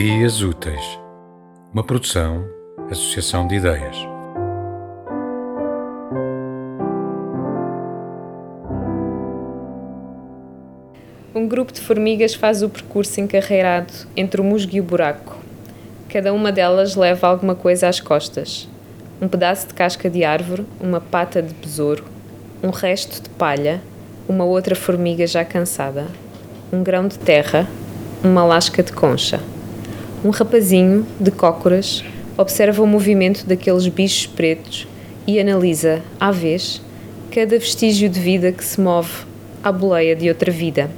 Ideias Úteis, uma produção, associação de ideias. Um grupo de formigas faz o percurso encarreirado entre o musgo e o buraco. Cada uma delas leva alguma coisa às costas: um pedaço de casca de árvore, uma pata de besouro, um resto de palha, uma outra formiga já cansada, um grão de terra, uma lasca de concha. Um rapazinho, de cócoras, observa o movimento daqueles bichos pretos e analisa, à vez, cada vestígio de vida que se move à boleia de outra vida.